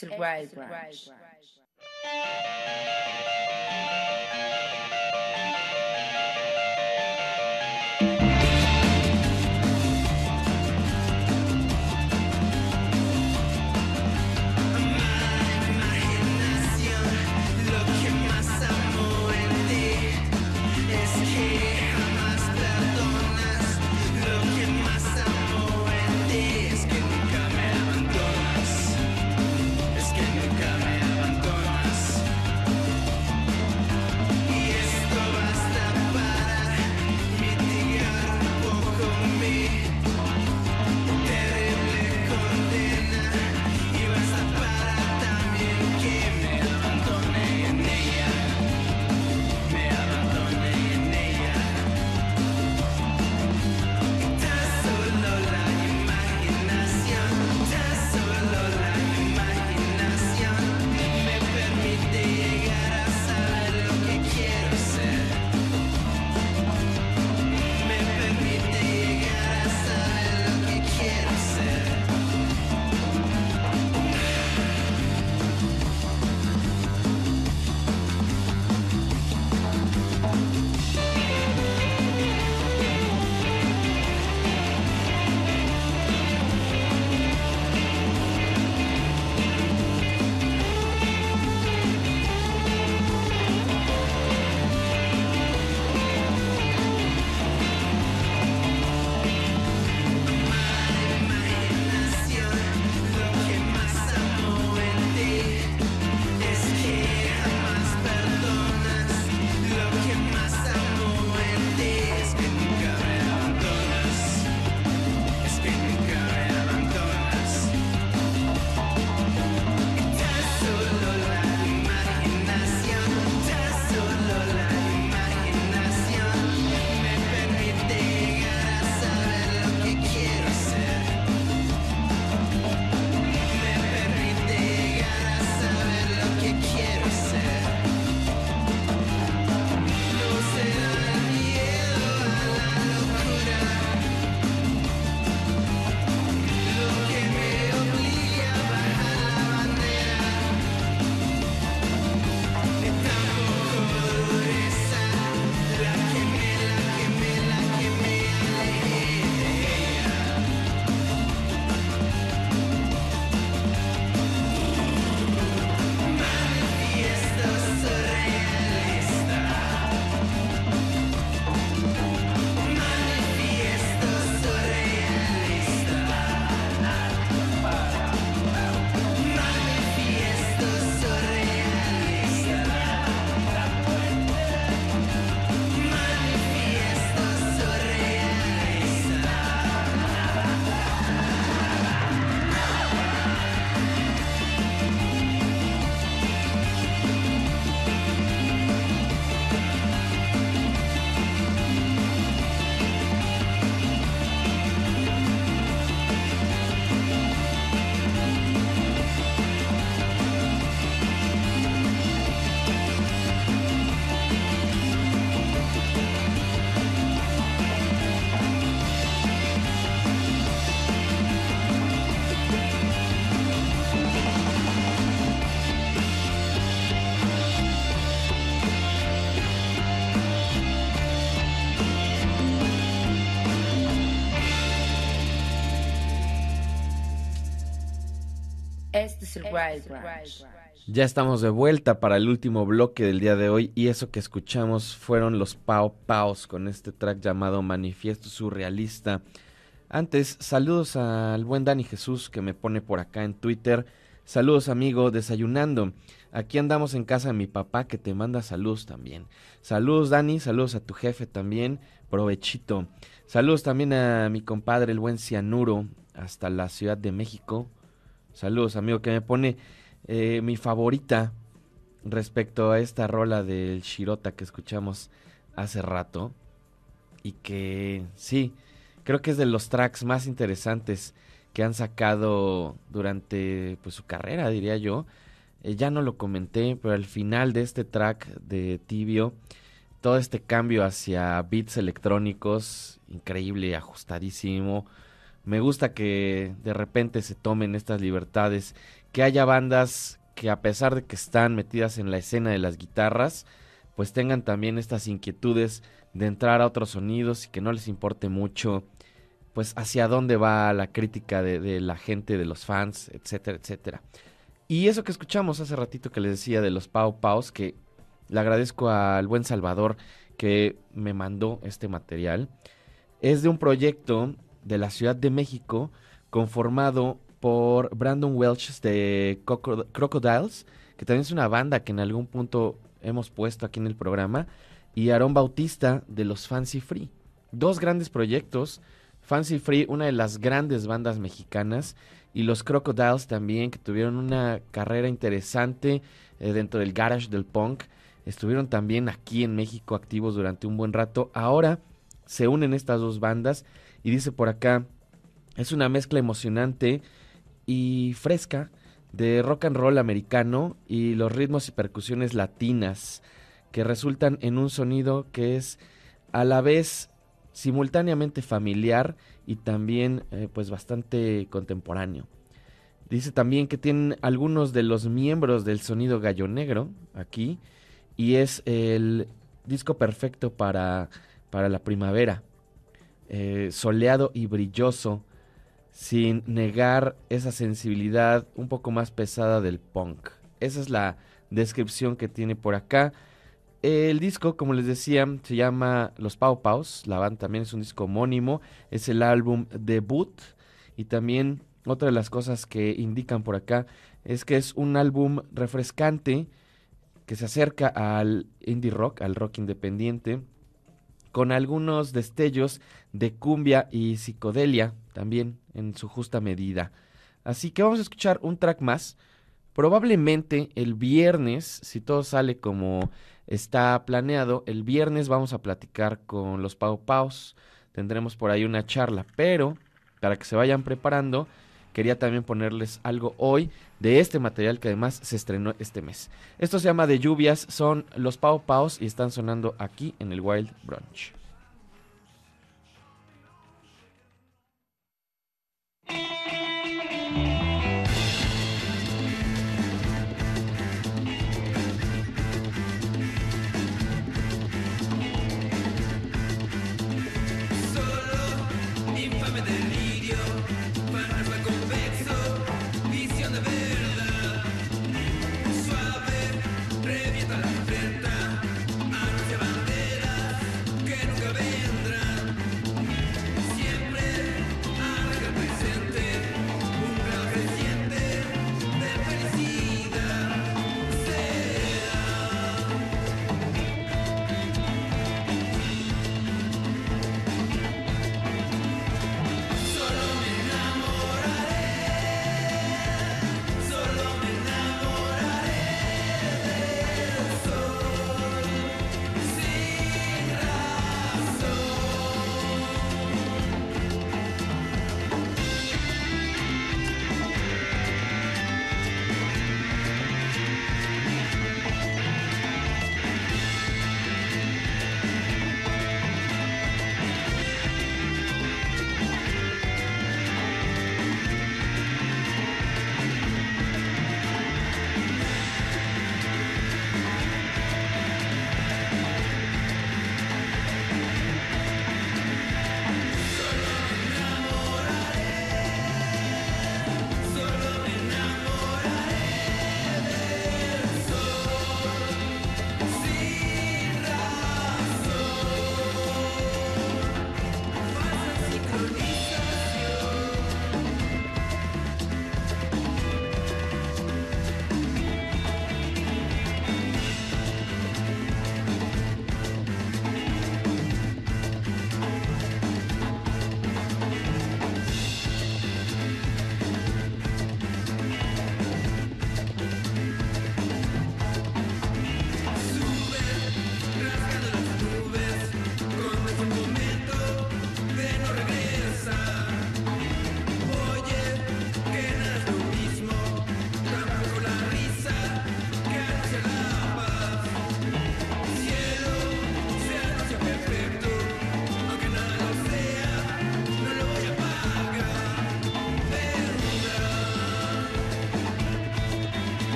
Speaker 3: Este es el Wild Branch.
Speaker 2: Ya estamos de vuelta para el último bloque del día de hoy y eso que escuchamos fueron los Pau Paus con este track llamado Manifiesto Surrealista. Antes, saludos al buen Dani Jesús que me pone por acá en Twitter. Saludos amigo, desayunando. Aquí andamos en casa de mi papá que te manda saludos también. Saludos Dani, saludos a tu jefe también. Provechito. Saludos también a mi compadre el buen Cianuro hasta la Ciudad de México. Saludos amigo que me pone eh, mi favorita respecto a esta rola del Shirota que escuchamos hace rato y que sí, creo que es de los tracks más interesantes que han sacado durante pues su carrera, diría yo. Eh, ya no lo comenté, pero al final de este track de Tibio, todo este cambio hacia beats electrónicos, increíble, ajustadísimo, Me gusta que de repente se tomen estas libertades, que haya bandas que a pesar de que están metidas en la escena de las guitarras, pues tengan también estas inquietudes de entrar a otros sonidos y que no les importe mucho, pues hacia dónde va la crítica de, la gente, de los fans, etcétera, etcétera. Y eso que escuchamos hace ratito que les decía de los Pau Paus, que le agradezco al buen Salvador que me mandó este material, es de un proyecto de la Ciudad de México conformado por Brandon Welch de Crocodiles, que también es una banda que en algún punto hemos puesto aquí en el programa, y Aarón Bautista de los Fancy Free. Dos grandes proyectos. Fancy Free, una de las grandes bandas mexicanas, y los Crocodiles también, que tuvieron una carrera interesante eh, dentro del garage del punk. Estuvieron también aquí en México activos durante un buen rato. Ahora se unen estas dos bandas y dice por acá, es una mezcla emocionante y fresca de rock and roll americano y los ritmos y percusiones latinas que resultan en un sonido que es a la vez simultáneamente familiar y también eh, pues bastante contemporáneo. Dice también que tienen algunos de los miembros del sonido gallo negro aquí y es el disco perfecto para, para la primavera. Eh, soleado y brilloso sin negar esa sensibilidad un poco más pesada del punk. Esa es la descripción que tiene por acá. El disco, como les decía, se llama Los Pau Paus. La banda también es un disco homónimo. Es el álbum debut. Y también otra de las cosas que indican por acá es que es un álbum refrescante que se acerca al indie rock, al rock independiente, con algunos destellos de cumbia y psicodelia también en su justa medida. Así que vamos a escuchar un track más. Probablemente el viernes, si todo sale como está planeado, el viernes vamos a platicar con los Pau Paus. Tendremos por ahí una charla, pero para que se vayan preparando, quería también ponerles algo hoy de este material que además se estrenó este mes. Esto se llama De Lluvias, son los Pau Paus y están sonando aquí en el Wild Brunch.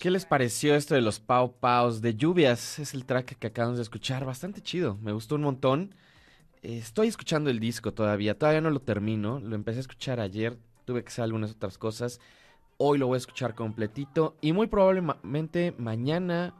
Speaker 2: ¿Qué les pareció esto de los Pau Paus de lluvias? Es el track que acabamos de escuchar, bastante chido, me gustó un montón. Estoy escuchando el disco todavía, todavía no lo termino, lo empecé a escuchar ayer, tuve que hacer algunas otras cosas. Hoy lo voy a escuchar completito y muy probablemente mañana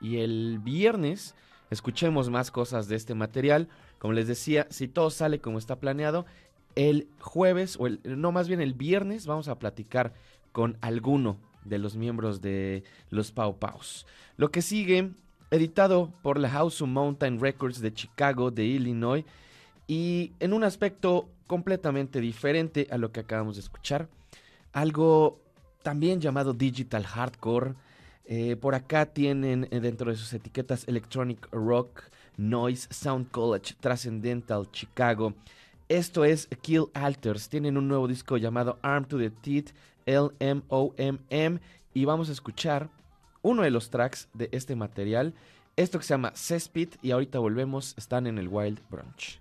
Speaker 2: y el viernes escuchemos más cosas de este material. Como les decía, si todo sale como está planeado, el jueves o el no más bien el viernes vamos a platicar con alguno de los miembros de los Pau Paus. Lo que sigue, editado por la House of Mountain Records de Chicago, de Illinois, y en un aspecto completamente diferente a lo que acabamos de escuchar, algo también llamado Digital Hardcore. Eh, por acá tienen eh, dentro de sus etiquetas Electronic Rock, Noise, Sound College, Transcendental, Chicago. Esto es Kill Alters. Tienen un nuevo disco llamado Arm to the Teeth, LMOMM. Y vamos a escuchar uno de los tracks de este material. Esto que se llama Cesspit. Y ahorita volvemos. Están en el Wild Brunch.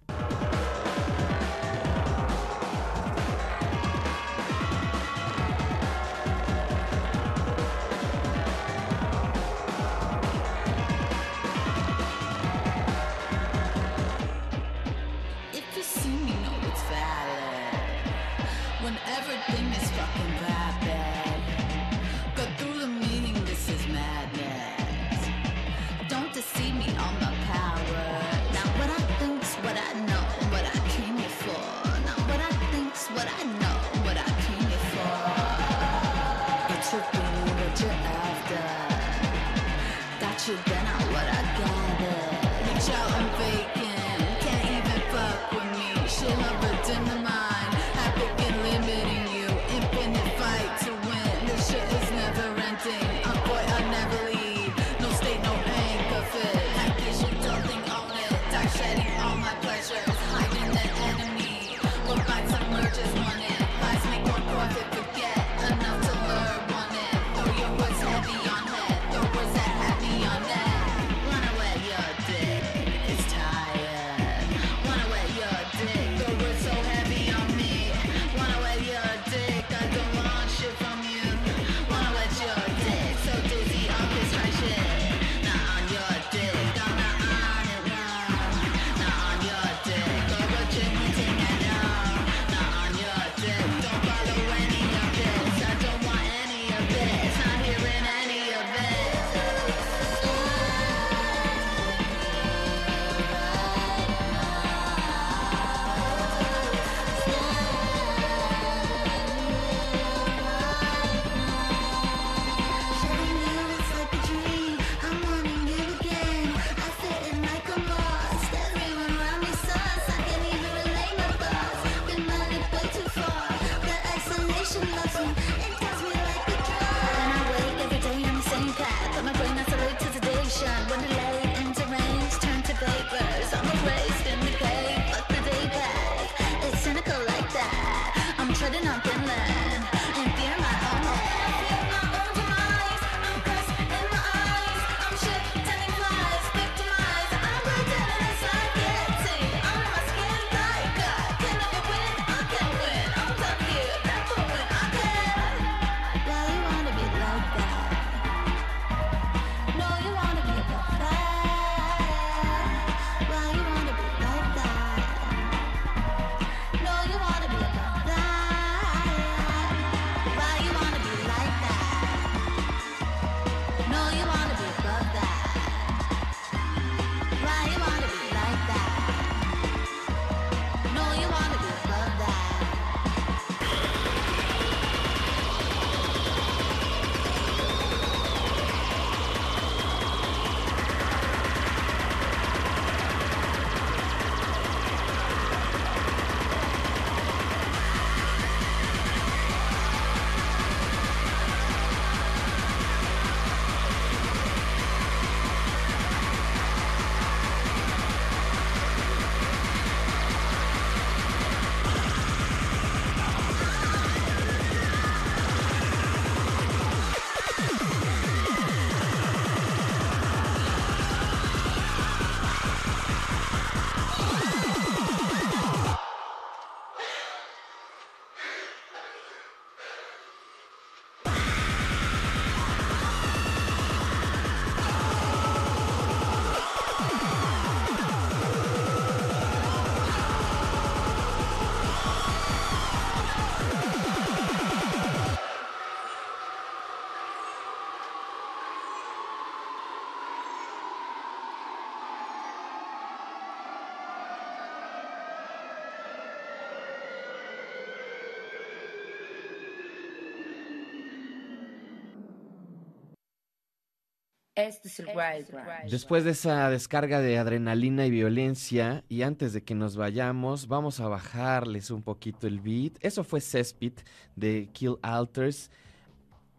Speaker 7: Este es el Wild
Speaker 8: Después de esa descarga de adrenalina y violencia, y antes de que nos vayamos, vamos a bajarles un poquito el beat. Eso fue Cespit de Kill Alters.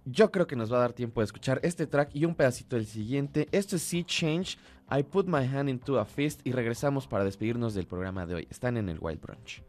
Speaker 8: Yo creo que nos va a dar tiempo de escuchar este track y un pedacito del siguiente. Esto es Sea Change, I Put My Hand Into a Fist y regresamos para despedirnos del programa de hoy. Están en el Wild Brunch.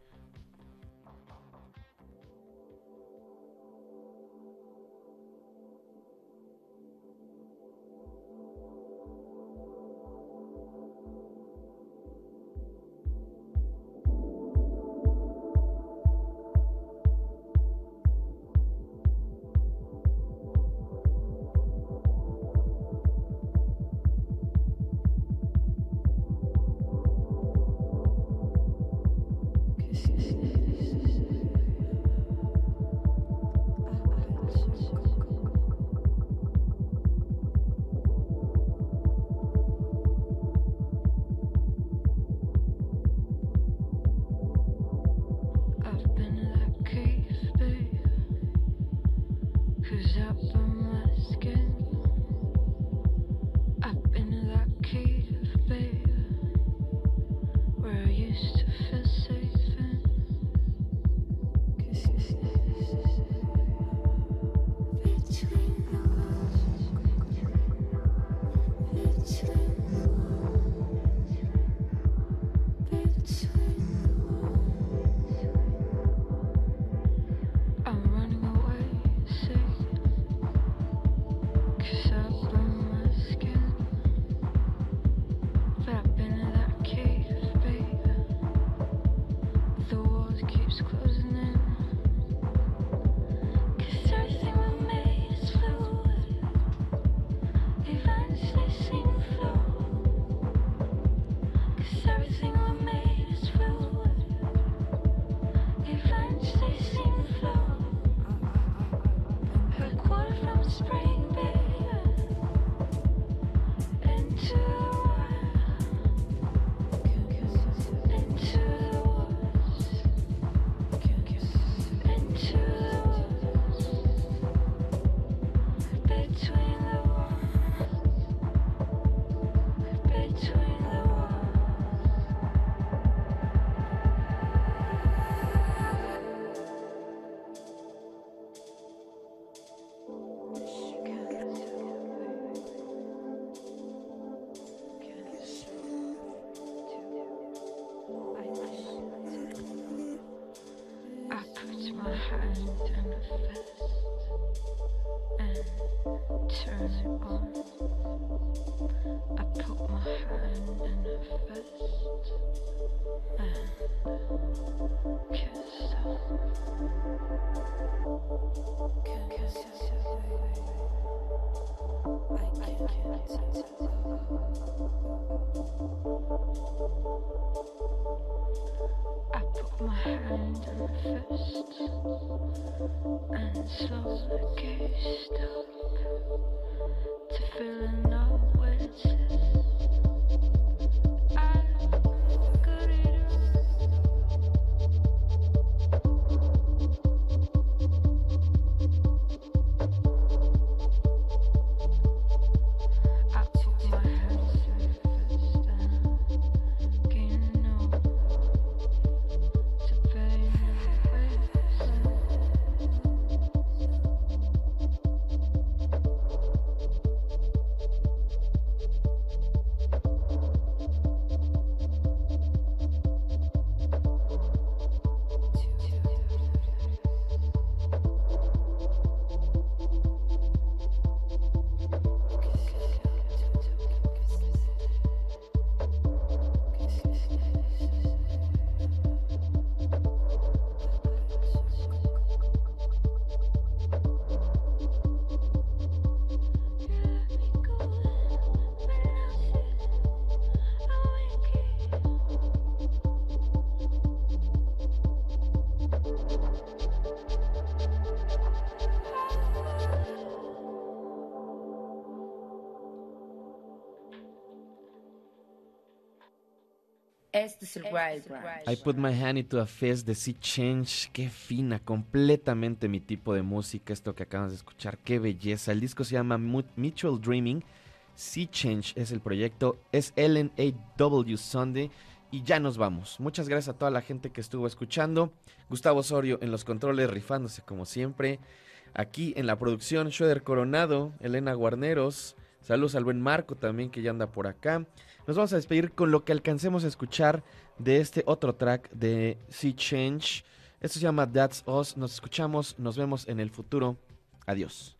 Speaker 7: Este es el Wild
Speaker 8: I put my hand into a fist de Sea Change. Qué fina, completamente mi tipo de música. Esto que acabas de escuchar, qué belleza. El disco se llama Mutual Dreaming. Sea Change es el proyecto. Es LNAW Sunday. Y ya nos vamos. Muchas gracias a toda la gente que estuvo escuchando. Gustavo Osorio en los controles, rifándose como siempre. Aquí en la producción, Schroeder Coronado, Elena Guarneros. Saludos al buen Marco también que ya anda por acá. Nos vamos a despedir con lo que alcancemos a escuchar de este otro track de Sea Change. Esto se llama That's Us. Nos escuchamos, nos vemos en el futuro. Adiós.